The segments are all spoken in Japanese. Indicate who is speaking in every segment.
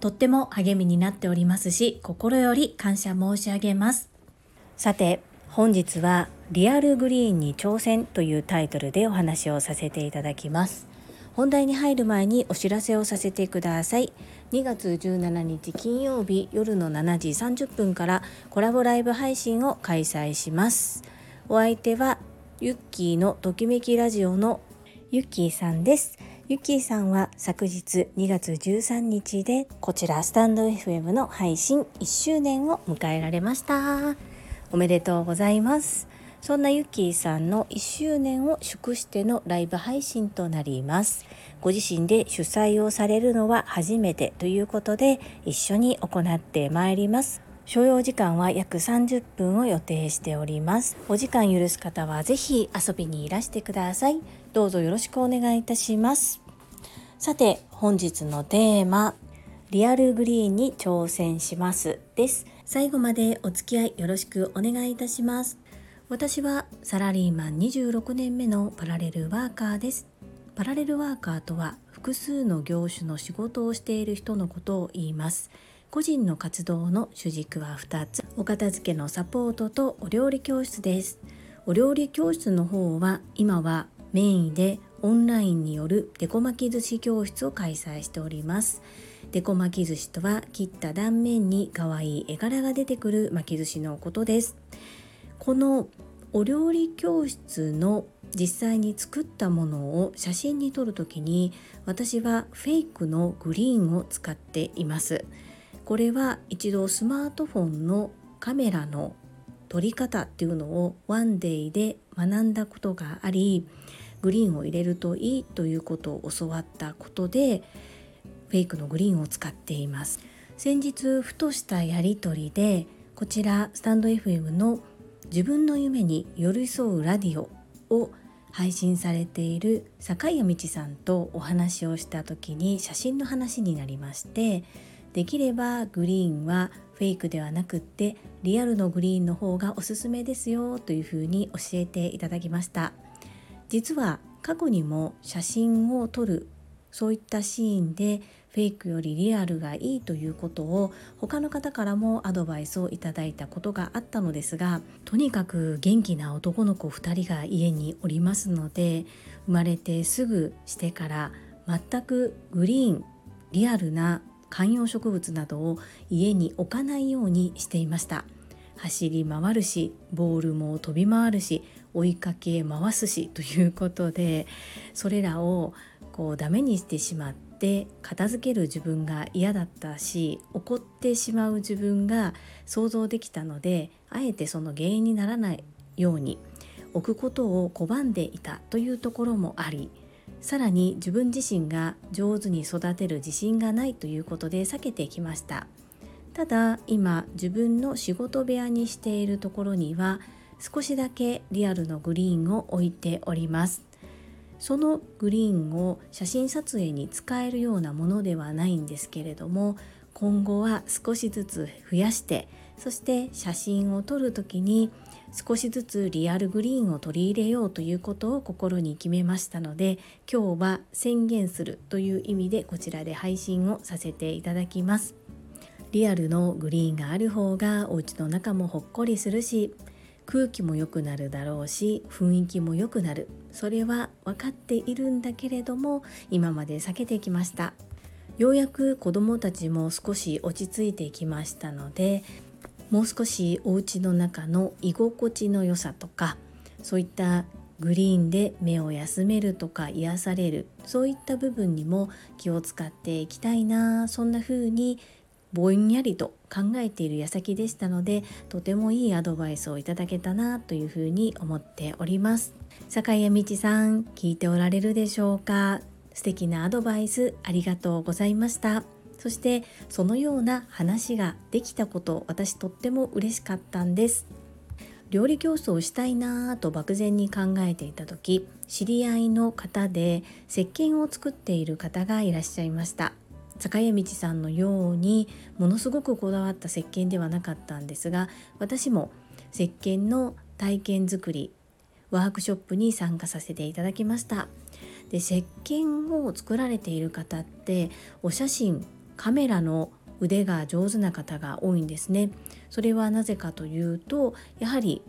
Speaker 1: とっても励みになっておりますし心より感謝申し上げます。さて本日はリアルグリーンに挑戦というタイトルでお話をさせていただきます。本題に入る前にお知らせをさせてください。2月17日金曜日夜の7時30分からコラボライブ配信を開催します。お相手はユッキーのときめきラジオのユッキーさんです。ユッキーさんは昨日2月13日でこちらスタンド FM の配信1周年を迎えられました。おめでとうございます。そんなユッキーさんの1周年を祝してのライブ配信となります。ご自身で主催をされるのは初めてということで一緒に行ってまいります。所要時間は約30分を予定しております。お時間許す方はぜひ遊びにいらしてください。どうぞよろしくお願いいたします。さて本日のテーマリアルグリーンに挑戦しますです。最後までお付き合いよろしくお願いいたします。私はサラリーマン26年目のパラレルワーカーです。パラレルワーカーとは複数の業種の仕事をしている人のことを言います。個人の活動の主軸は2つ。お片付けのサポートとお料理教室です。お料理教室の方は今はメインでオンラインによるデコ巻き寿司教室を開催しております。デコ巻き寿司とは切った断面に可愛い絵柄が出てくる巻き寿司のことです。このお料理教室の実際に作ったものを写真に撮るときに私はフェイクのグリーンを使っています。これは一度スマートフォンのカメラの撮り方っていうのをワンデイで学んだことがありグリーンを入れるといいということを教わったことでフェイクのグリーンを使っています。先日ふとしたやり取りでこちらスタンド FM の自分の夢に寄り添うラディオを配信されている坂井谷道さんとお話をした時に写真の話になりましてできればグリーンはフェイクではなくってリアルのグリーンの方がおすすめですよというふうに教えていただきました。実は過去にも写真を撮るそういったシーンでフェイクよりリアルがいいということを他の方からもアドバイスをいただいたことがあったのですがとにかく元気な男の子2人が家におりますので生まれてすぐしてから全くグリーンリアルな観葉植物などを家に置かないようにしていました。走り回るしボールも飛び回るし追いかけ回すしということでそれらをこうダメにしてしまって片付ける自分が嫌だったし怒ってしまう自分が想像できたのであえてその原因にならないように置くことを拒んでいたというところもありさらに自分自身が上手に育てる自信がないということで避けてきました。ただ今自分の仕事部屋にしているところには少しだけリアルのグリーンを置いております。そのグリーンを写真撮影に使えるようなものではないんですけれども今後は少しずつ増やしてそして写真を撮る時に少しずつリアルグリーンを取り入れようということを心に決めましたので今日は宣言するという意味でこちらで配信をさせていただきます。リアルのグリーンがある方がお家の中もほっこりするし空気も良くなるだろうし雰囲気も良くなる。それは分かっているんだけれども今まで避けてきました。ようやく子どもたちも少し落ち着いてきましたのでもう少しお家の中の居心地の良さとかそういったグリーンで目を休めるとか癒されるそういった部分にも気を使っていきたいなそんな風にぼんやりと考えている矢先でしたのでとてもいいアドバイスをいただけたなというふうに思っております。坂井道さん聞いておられるでしょうか？素敵なアドバイスありがとうございました。そしてそのような話ができたこと私とっても嬉しかったんです。料理教室をしたいなぁと漠然に考えていた時知り合いの方で石鹸を作っている方がいらっしゃいました。坂家道さんのようにものすごくこだわった石鹸ではなかったんですが私も石鹸の体験作りワークショップに参加させていただきました。で石鹸を作られている方ってお写真カメラの腕が上手な方が多いんですねそれはなぜかというとやはり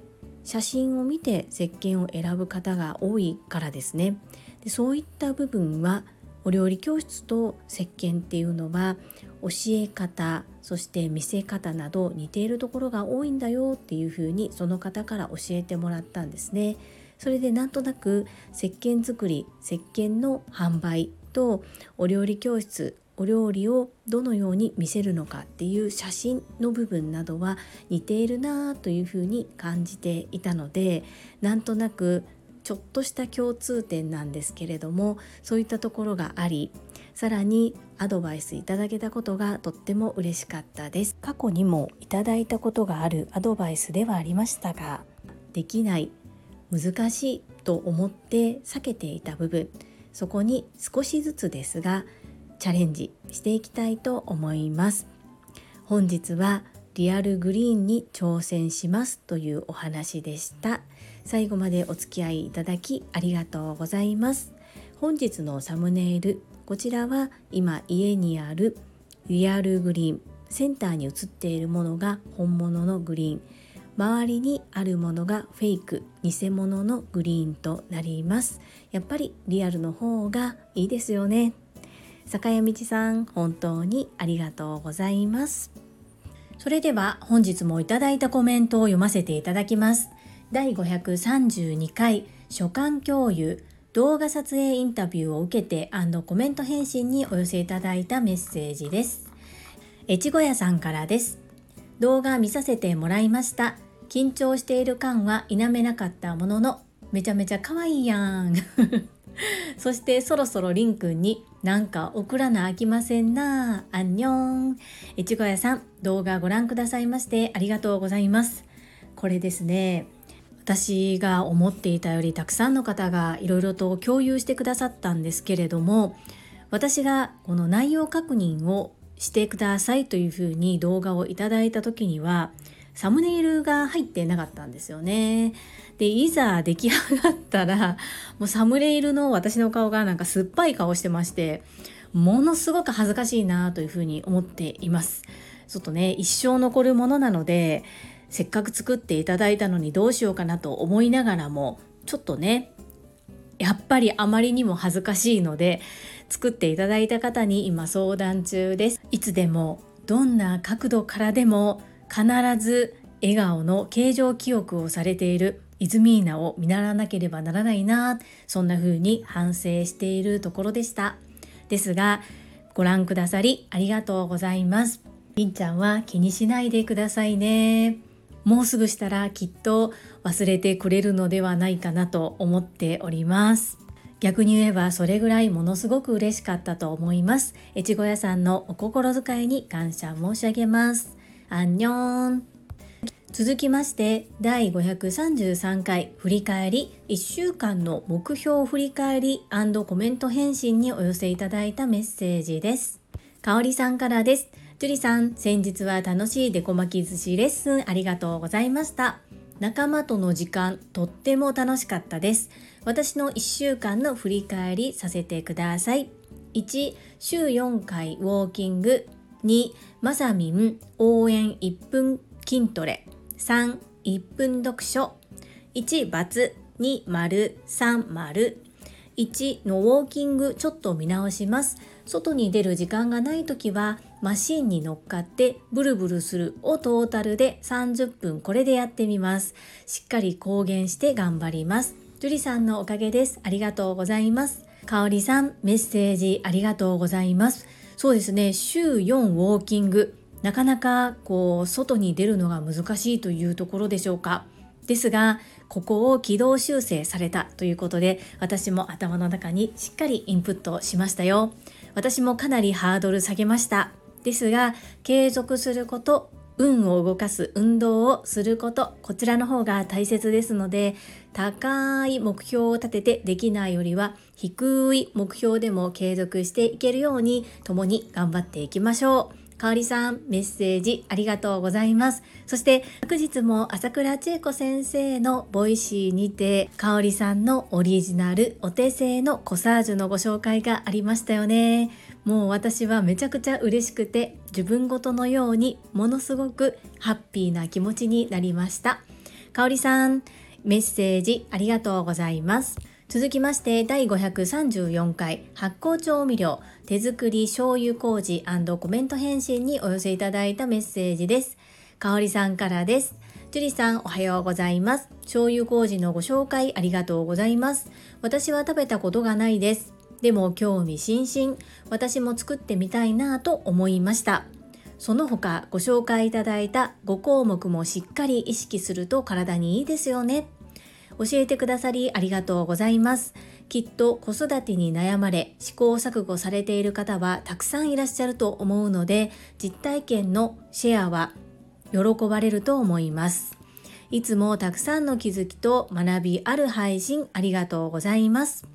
Speaker 1: 写真を見て石鹸を選ぶ方が多いからですねでそういった部分はお料理教室と石鹸っていうのは教え方そして見せ方など似ているところが多いんだよっていうふうにその方から教えてもらったんですね。それでなんとなく石鹸作り石鹸の販売とお料理教室お料理をどのように見せるのかっていう写真の部分などは似ているなというふうに感じていたのでなんとなくちょっとした共通点なんですけれどもそういったところがありさらにアドバイスいただけたことがとっても嬉しかったです。過去にもいただいたことがあるアドバイスではありましたができない難しいと思って避けていた部分そこに少しずつですがチャレンジしていきたいと思います。本日はリアルグリーンに挑戦しますというお話でした。最後までお付き合いいただきありがとうございます。本日のサムネイルこちらは今家にあるリアルグリーンセンターに映っているものが本物のグリーン。周りにあるものがフェイク偽物のグリーンとなります。やっぱりリアルの方がいいですよね。坂谷道さん本当にありがとうございます。それでは本日もいただいたコメントを読ませていただきます。第532回書簡共有動画撮影インタビューを受けてコメント返信にお寄せいただいたメッセージです。越後屋さんからです。動画見させてもらいました。緊張している感は否めなかったもののめちゃめちゃ可愛いやん。そしてそろそろりんくんになんか送らなあきませんな。あんにょんいちご屋さん動画ご覧くださいましてありがとうございます。これですね私が思っていたよりたくさんの方がいろいろと共有してくださったんですけれども私がこの内容確認をしてくださいというふうに動画をいただいた時にはサムネイルが入ってなかったんですよね。で、いざ出来上がったら、もうサムネイルの私の顔がなんか酸っぱい顔してまして、ものすごく恥ずかしいなというふうに思っています。ちょっとね、一生残るものなので、せっかく作っていただいたのにどうしようかなと思いながらも、ちょっとね、やっぱりあまりにも恥ずかしいので、作っていただいた方に今相談中です。いつでも、どんな角度からでも必ず笑顔の形状記憶をされているイズミーナを見習わなければならないなそんな風に反省しているところでした。ですがご覧くださりありがとうございます。りんちゃんは気にしないでくださいね。もうすぐしたらきっと忘れてくれるのではないかなと思っております。逆に言えばそれぐらいものすごく嬉しかったと思います。越後屋さんのお心遣いに感謝申し上げます。アンニョン続きまして第533回振り返り1週間の目標振り返りコメント返信にお寄せいただいたメッセージです。かおりさんからです。樹里さん、先日は楽しいデコ巻き寿司レッスンありがとうございました。仲間との時間、とっても楽しかったです。私の1週間の振り返りさせてください。1、週4回ウォーキング。2まさみん応援1分筋トレ3 1分読書 1×2 丸3丸1のウォーキングちょっと見直します。外に出る時間がない時はマシンに乗っかってブルブルするをトータルで30分これでやってみます。しっかり公言して頑張ります。樹里さんのおかげです。ありがとうございます。かおりさんメッセージありがとうございます。そうですね。週4ウォーキング。なかなかこう外に出るのが難しいというところでしょうか。ですがここを軌道修正されたということで私も頭の中にしっかりインプットしましたよ。私もかなりハードル下げました。ですが継続すること運を動かす運動をすることこちらの方が大切ですので高い目標を立ててできないよりは低い目標でも継続していけるように共に頑張っていきましょう。かおりさん、メッセージありがとうございます。そして、昨日も朝倉千恵子先生の Voicy にて、かおりさんのオリジナルお手製のコサージュのご紹介がありましたよね。もう私はめちゃくちゃ嬉しくて、自分ごとのようにものすごくハッピーな気持ちになりました。かおりさん、メッセージありがとうございます。続きまして第534回発酵調味料手作り醤油麹コメント返信にお寄せいただいたメッセージです。かおりさんからです。ジュリさんおはようございます。醤油麹のご紹介ありがとうございます。私は食べたことがないです。でも興味津々、私も作ってみたいなぁと思いました。その他ご紹介いただいた5項目もしっかり意識すると体にいいですよね。教えてくださりありがとうございます。きっと子育てに悩まれ試行錯誤されている方はたくさんいらっしゃると思うので実体験のシェアは喜ばれると思います。いつもたくさんの気づきと学びある配信ありがとうございます。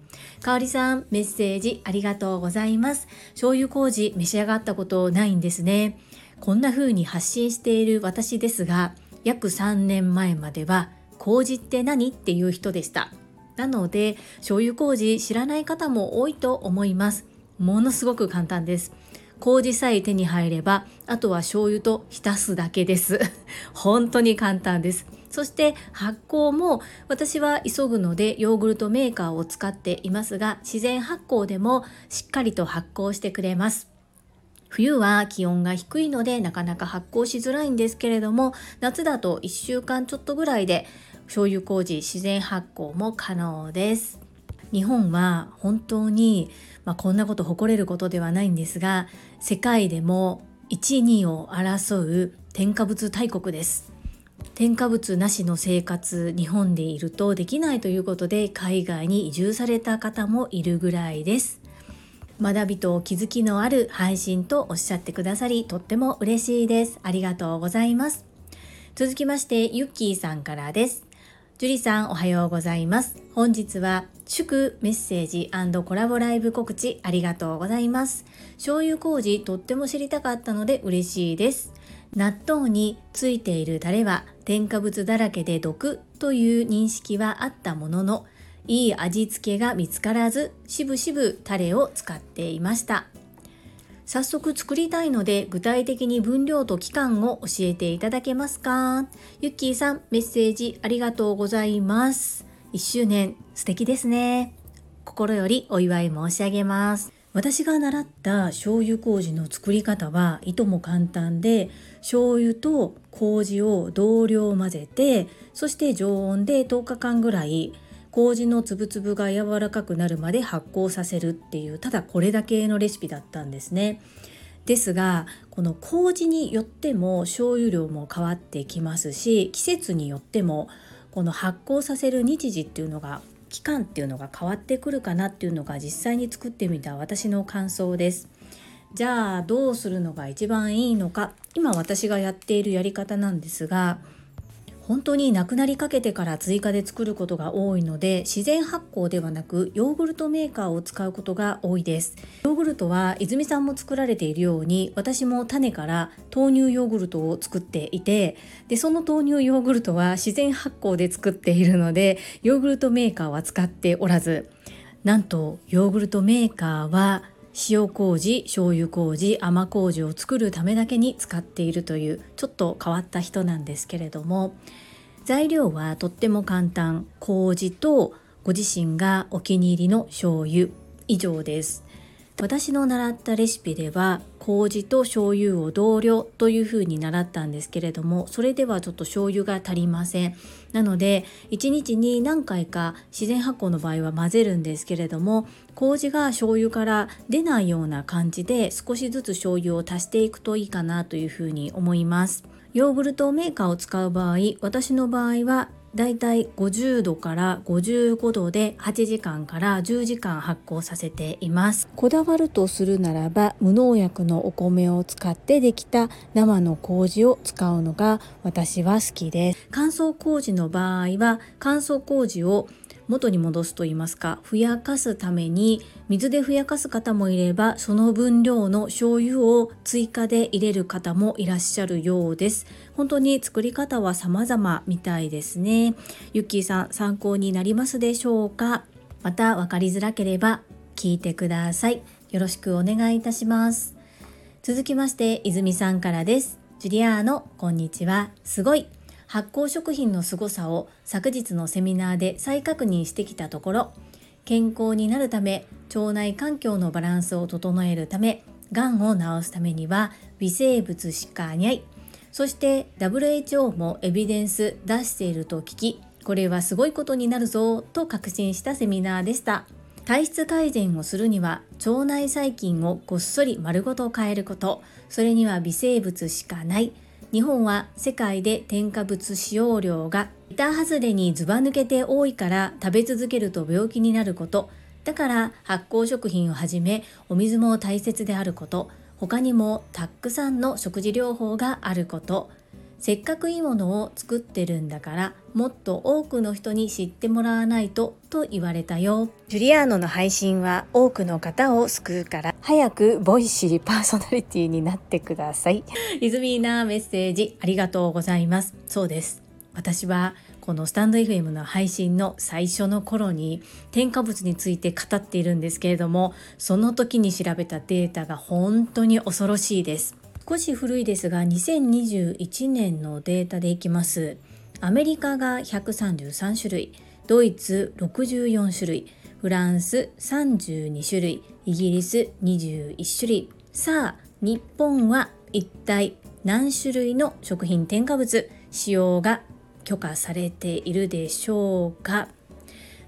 Speaker 1: かおりさん、メッセージありがとうございます。醤油麹召し上がったことないんですね。こんな風に発信している私ですが、約3年前までは麹って何？っていう人でした。なので、醤油麹知らない方も多いと思います。ものすごく簡単です。麹さえ手に入れば、あとは醤油と浸すだけです。本当に簡単です。そして発酵も私は急ぐのでヨーグルトメーカーを使っていますが自然発酵でもしっかりと発酵してくれます。冬は気温が低いのでなかなか発酵しづらいんですけれども夏だと1週間ちょっとぐらいで醤油麹自然発酵も可能です。日本は本当に、まあ、こんなこと誇れることではないんですが世界でも1、2を争う添加物大国です。添加物なしの生活日本でいるとできないということで海外に移住された方もいるぐらいです。学びと気づきのある配信とおっしゃってくださりとっても嬉しいですありがとうございます続きましてゆっきーさんからですジュリさんおはようございます。本日は祝メッセージコラボライブ告知ありがとうございます。醤油麹とっても知りたかったので嬉しいです。納豆についているタレは添加物だらけで毒という認識はあったものの、いい味付けが見つからず、しぶしぶタレを使っていました。早速作りたいので具体的に分量と期間を教えていただけますか？ゆっきーさんメッセージありがとうございます。1周年素敵ですね。心よりお祝い申し上げます。私が習った醤油麹の作り方はいとも簡単で醤油と麹を同量混ぜてそして常温で10日間ぐらい麹のつぶつぶが柔らかくなるまで発酵させるっていうただこれだけのレシピだったんですね。ですがこの麹によっても醤油量も変わってきますし季節によってもこの発酵させる日時っていうのが期間っていうのが変わってくるかなっていうのが実際に作ってみた私の感想です。じゃあどうするのが一番いいのか今私がやっているやり方なんですが本当になくなりかけてから追加で作ることが多いので自然発酵ではなくヨーグルトメーカーを使うことが多いです。ヨーグルトは泉さんも作られているように私も種から豆乳ヨーグルトを作っていてでその豆乳ヨーグルトは自然発酵で作っているのでヨーグルトメーカーは使っておらずなんとヨーグルトメーカーは塩麹醤油麹甘麹を作るためだけに使っているというちょっと変わった人なんですけれども材料はとっても簡単。麹とご自身がお気に入りの醤油。以上です。私の習ったレシピでは麹と醤油を同量というふうに習ったんですけれどもそれではちょっと醤油が足りません。なので1日に何回か自然発酵の場合は混ぜるんですけれども麹が醤油から出ないような感じで少しずつ醤油を足していくといいかなというふうに思います。ヨーグルトメーカーを使う場合私の場合はだいたい50度から55度で8時間から10時間発酵させています。こだわるとするならば無農薬のお米を使ってできた生の麹を使うのが私は好きです。乾燥麹の場合は乾燥麹を元に戻すと言いますかふやかすために水でふやかす方もいればその分量の醤油を追加で入れる方もいらっしゃるようです。本当に作り方は様々みたいですね。ゆっきーさん参考になりますでしょうか？また分かりづらければ聞いてください。よろしくお願いいたします。続きまして泉さんからです。ジュリアーノこんにちは。すごい。発酵食品の凄さを昨日のセミナーで再確認してきたところ健康になるため腸内環境のバランスを整えるためがんを治すためには微生物しかにゃい。そして WHO もエビデンス出していると聞きこれはすごいことになるぞと確信したセミナーでした。体質改善をするには腸内細菌をごっそり丸ごと変えること。それには微生物しかない。日本は世界で添加物使用量が板外れにずば抜けて多いから食べ続けると病気になること。だから発酵食品をはじめお水も大切であること。他にもたくさんの食事療法があること。せっかくいいものを作ってるんだからもっと多くの人に知ってもらわないとと言われたよ。ジュリアーノの配信は多くの方を救うから。早くボイシーパーソナリティになってください。イズミーナメッセージありがとうございます。そうです。私はこのスタンド FM の配信の最初の頃に添加物について語っているんですけれどもその時に調べたデータが本当に恐ろしいです少し古いですが2021年のデータでいきます。アメリカが133種類ドイツ64種類フランス32種類イギリス21種類。さあ日本は一体何種類の食品添加物使用が許可されているでしょうか？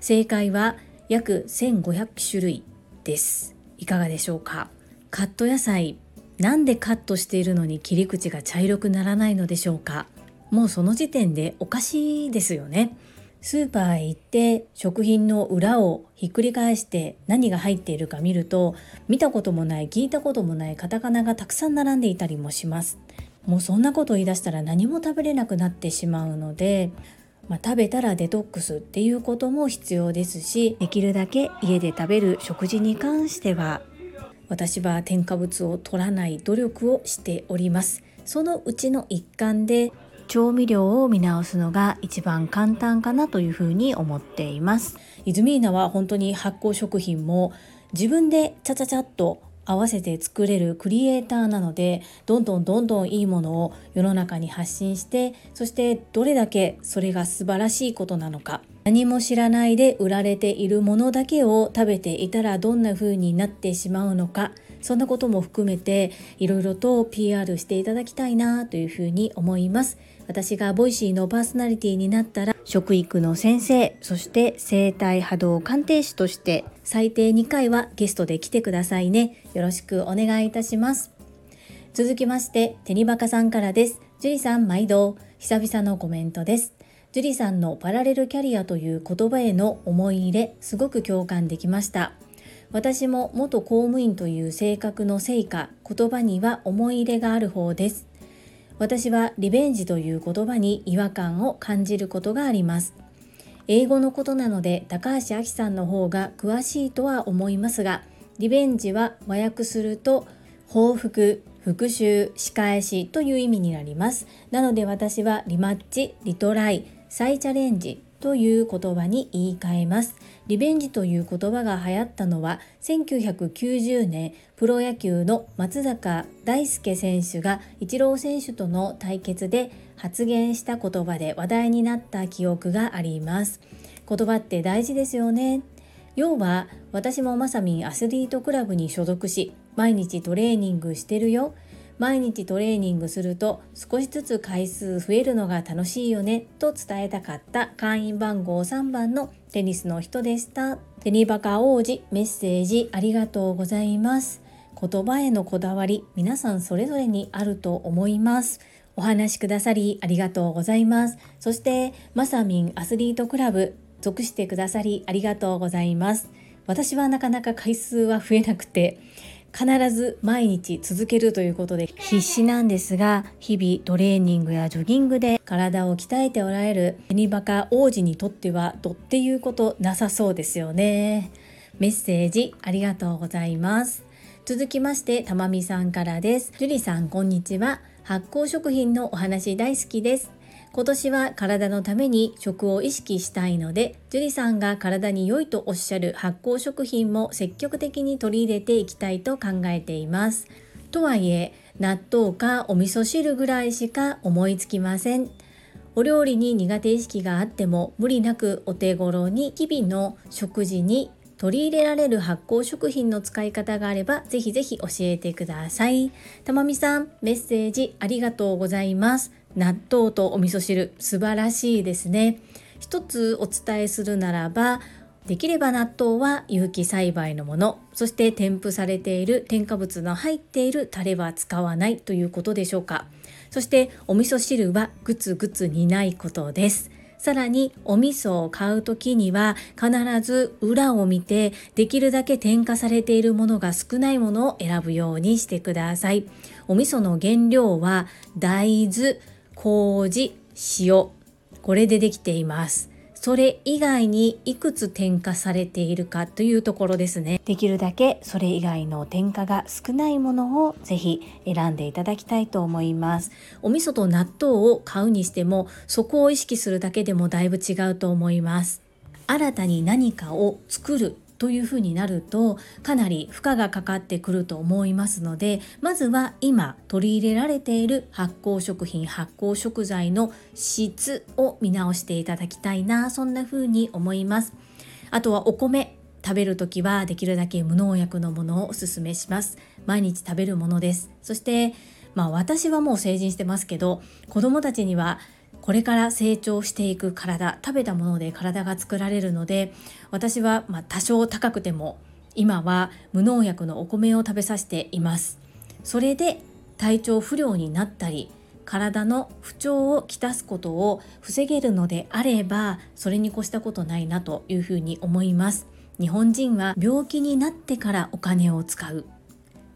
Speaker 1: 正解は約1500種類です。いかがでしょうか？カット野菜。なんでカットしているのに切り口が茶色くならないのでしょうか？もうその時点でおかしいですよね。スーパーへ行って食品の裏をひっくり返して何が入っているか見ると見たこともない聞いたこともないカタカナがたくさん並んでいたりもします。もうそんなことを言い出したら何も食べれなくなってしまうのでまあ、食べたらデトックスっていうことも必要ですしできるだけ家で食べる食事に関しては私は添加物を取らない努力をしております。そのうちの一環で調味料を見直すのが一番簡単かなというふうに思っています。イズミーナは本当に発酵食品も自分でチャチャチャっと合わせて作れるクリエイターなのでどんどんどんどんいいものを世の中に発信してそしてどれだけそれが素晴らしいことなのか。何も知らないで売られているものだけを食べていたらどんな風になってしまうのかそんなことも含めていろいろと PR していただきたいなというふうに思います。私が Voicy のパーソナリティになったら食育の先生そして生体波動鑑定士として最低2回はゲストで来てくださいね。よろしくお願いいたします。続きましてテニバカさんからです。ジュリさん毎度久々のコメントです。ジュリさんのパラレルキャリアという言葉への思い入れすごく共感できました私も元公務員という性格のせいか言葉には思い入れがある方です私はリベンジという言葉に違和感を感じることがあります。英語のことなので高橋明さんの方が詳しいとは思いますが、リベンジは和訳すると報復、復讐、仕返しという意味になります。なので私はリマッチ、リトライ、再チャレンジという言葉に言い換えます。リベンジという言葉が流行ったのは1990年プロ野球の松坂大輔選手がイチロー選手との対決で発言した言葉で話題になった記憶があります。言葉って大事ですよね。要は私もまさみんアスリートクラブに所属し毎日トレーニングしてるよ。毎日トレーニングすると少しずつ回数増えるのが楽しいよねと伝えたかった会員番号3番のテニスの人でした。テニバカ王子メッセージありがとうございます。言葉へのこだわり皆さんそれぞれにあると思います。お話しくださりありがとうございます。そして、まさみんアスリートクラブ、属してくださりありがとうございます。私はなかなか回数は増えなくて、必ず毎日続けるということで必死なんですが日々トレーニングやジョギングで体を鍛えておられるペニバカ王子にとってはどっていうことなさそうですよね。メッセージありがとうございます。続きましてたまみさんからです。樹里さんこんにちは。発酵食品のお話大好きです。今年は体のために食を意識したいので樹里さんが体に良いとおっしゃる発酵食品も積極的に取り入れていきたいと考えていますとはいえ納豆かお味噌汁ぐらいしか思いつきませんお料理に苦手意識があっても無理なくお手頃に日々の食事に取り入れられる発酵食品の使い方があればぜひぜひ教えてください。たまみさん、メッセージありがとうございます。納豆とお味噌汁素晴らしいですね。一つお伝えするならばできれば納豆は有機栽培のもの。そして添付されている添加物の入っているタレは使わないということでしょうか。そしてお味噌汁はグツグツ煮ないことです。さらにお味噌を買う時には必ず裏を見てできるだけ添加されているものが少ないものを選ぶようにしてください。お味噌の原料は大豆。麹、塩、これでできています。それ以外にいくつ添加されているかというところですね。できるだけそれ以外の添加が少ないものをぜひ選んでいただきたいと思います。お味噌と納豆を買うにしてもそこを意識するだけでもだいぶ違うと思います。新たに何かを作るというふうになるとかなり負荷がかかってくると思いますのでまずは今取り入れられている発酵食品発酵食材の質を見直していただきたいなそんなふうに思います。あとはお米食べる時はできるだけ無農薬のものをおすすめします。毎日食べるものです。そしてまあ私はもう成人してますけど子供たちにはこれから成長していく体食べたもので体が作られるので私はま多少高くても今は無農薬のお米を食べさせています。それで体調不良になったり体の不調をきたすことを防げるのであればそれに越したことないなというふうに思います。日本人は病気になってからお金を使う。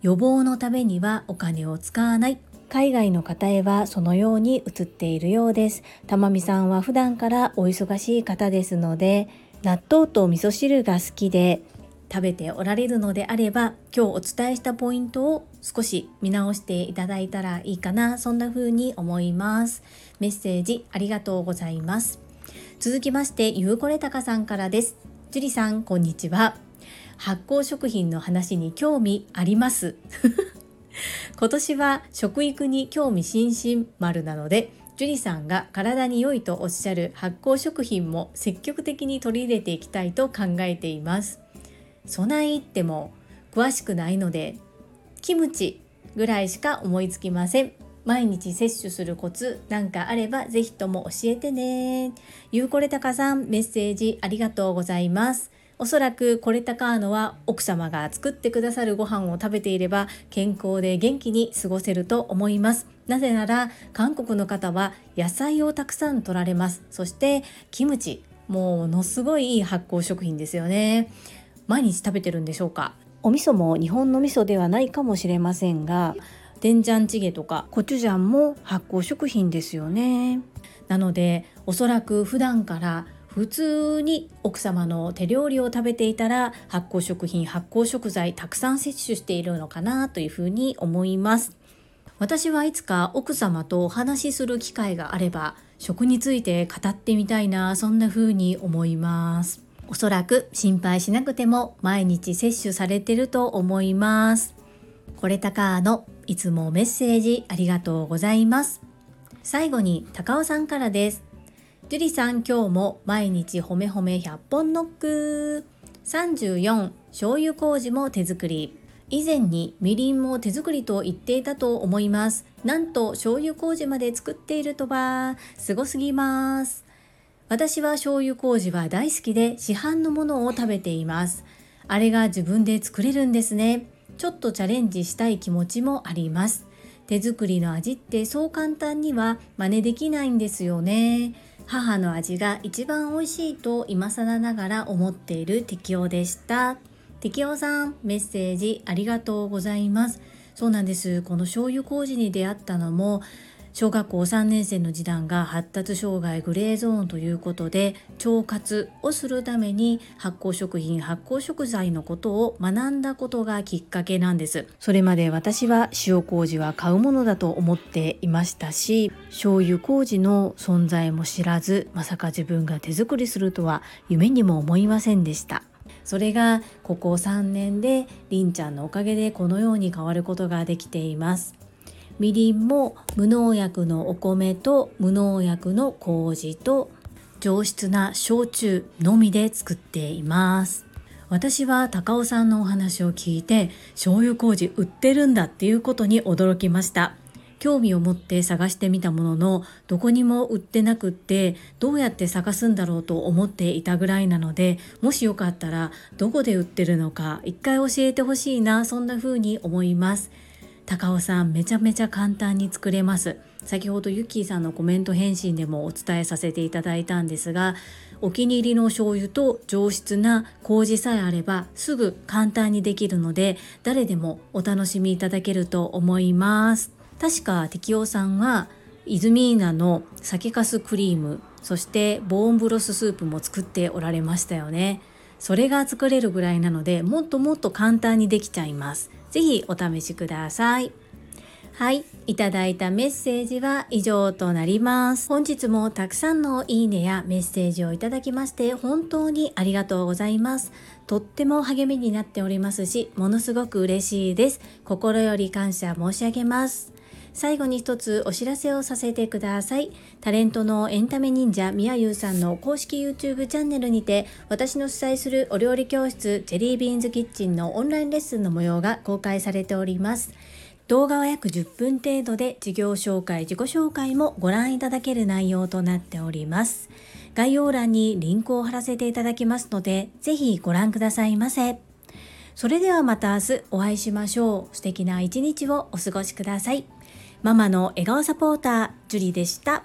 Speaker 1: 予防のためにはお金を使わない。海外の方へはそのように映っているようです。たまみさんは普段からお忙しい方ですので、納豆と味噌汁が好きで食べておられるのであれば、今日お伝えしたポイントを少し見直していただいたらいいかな、そんな風に思います。メッセージありがとうございます。続きまして、ゆうこれたかさんからです。樹里さん、こんにちは。発酵食品の話に興味あります。今年は食育に興味津々丸なので樹里さんが体に良いとおっしゃる発酵食品も積極的に取り入れていきたいと考えています。備え入っても詳しくないのでキムチぐらいしか思いつきません。毎日摂取するコツなんかあればぜひとも教えてね。ゆうこれたかさんメッセージありがとうございます。おそらくこれたかーのは奥様が作ってくださるご飯を食べていれば健康で元気に過ごせると思います。なぜなら韓国の方は野菜をたくさん取られます。そしてキムチ、ものすごいいい発酵食品ですよね。毎日食べてるんでしょうか？お味噌も日本の味噌ではないかもしれませんが、デンジャンチゲとかコチュジャンも発酵食品ですよね。なのでおそらく普段から普通に奥様の手料理を食べていたら発酵食品発酵食材たくさん摂取しているのかなというふうに思います。私はいつか奥様とお話しする機会があれば食について語ってみたいなそんな風に思います。おそらく心配しなくても毎日摂取されてると思います。これたかのいつもメッセージありがとうございます。最後に高尾さんからです。樹里さん今日も毎日ほめほめ100本ノック。34醤油麹も手作り。以前にみりんも手作りと言っていたと思います。なんと醤油麹まで作っているとは。すごすぎます。私は醤油麹は大好きで市販のものを食べています。あれが自分で作れるんですね。ちょっとチャレンジしたい気持ちもあります。手作りの味ってそう簡単には真似できないんですよね。母の味が一番美味しいと今更ながら思っている適応でした。適応さんメッセージありがとうございます。そうなんです。この醤油麹に出会ったのも小学校3年生の次男が発達障害グレーゾーンということで腸活をするために発酵食品発酵食材のことを学んだことがきっかけなんです。それまで私は塩麹は買うものだと思っていましたし醤油麹の存在も知らずまさか自分が手作りするとは夢にも思いませんでした。それがここ3年でりんちゃんのおかげでこのように変わることができています。みりんも無農薬のお米と無農薬の麹と上質な焼酎のみで作っています。私は高尾さんのお話を聞いて醤油麹売ってるんだっていうことに驚きました。興味を持って探してみたもののどこにも売ってなくってどうやって探すんだろうと思っていたぐらいなのでもしよかったらどこで売ってるのか一回教えてほしいなそんな風に思います。高尾さんめちゃめちゃ簡単に作れます。先ほどユッキーさんのコメント返信でもお伝えさせていただいたんですがお気に入りの醤油と上質な麹さえあればすぐ簡単にできるので誰でもお楽しみいただけると思います。確か適応さんはイズミーナの酒粕クリームそしてボーンブロススープも作っておられましたよね。それが作れるぐらいなのでもっともっと簡単にできちゃいます。ぜひお試しください。はい。いただいたメッセージは以上となります。本日もたくさんのいいねやメッセージをいただきまして本当にありがとうございます。とっても励みになっておりますし、ものすごく嬉しいです。心より感謝申し上げます。最後に一つお知らせをさせてください。タレントのエンタメ忍者みやゆうさんの公式 YouTube チャンネルにて私の主催するお料理教室ジェリービーンズキッチンのオンラインレッスンの模様が公開されております。動画は約10分程度で事業紹介、自己紹介もご覧いただける内容となっております。概要欄にリンクを貼らせていただきますので、ぜひご覧くださいませ。それではまた明日お会いしましょう。素敵な一日をお過ごしください。ママの笑顔サポーター、ジュリでした。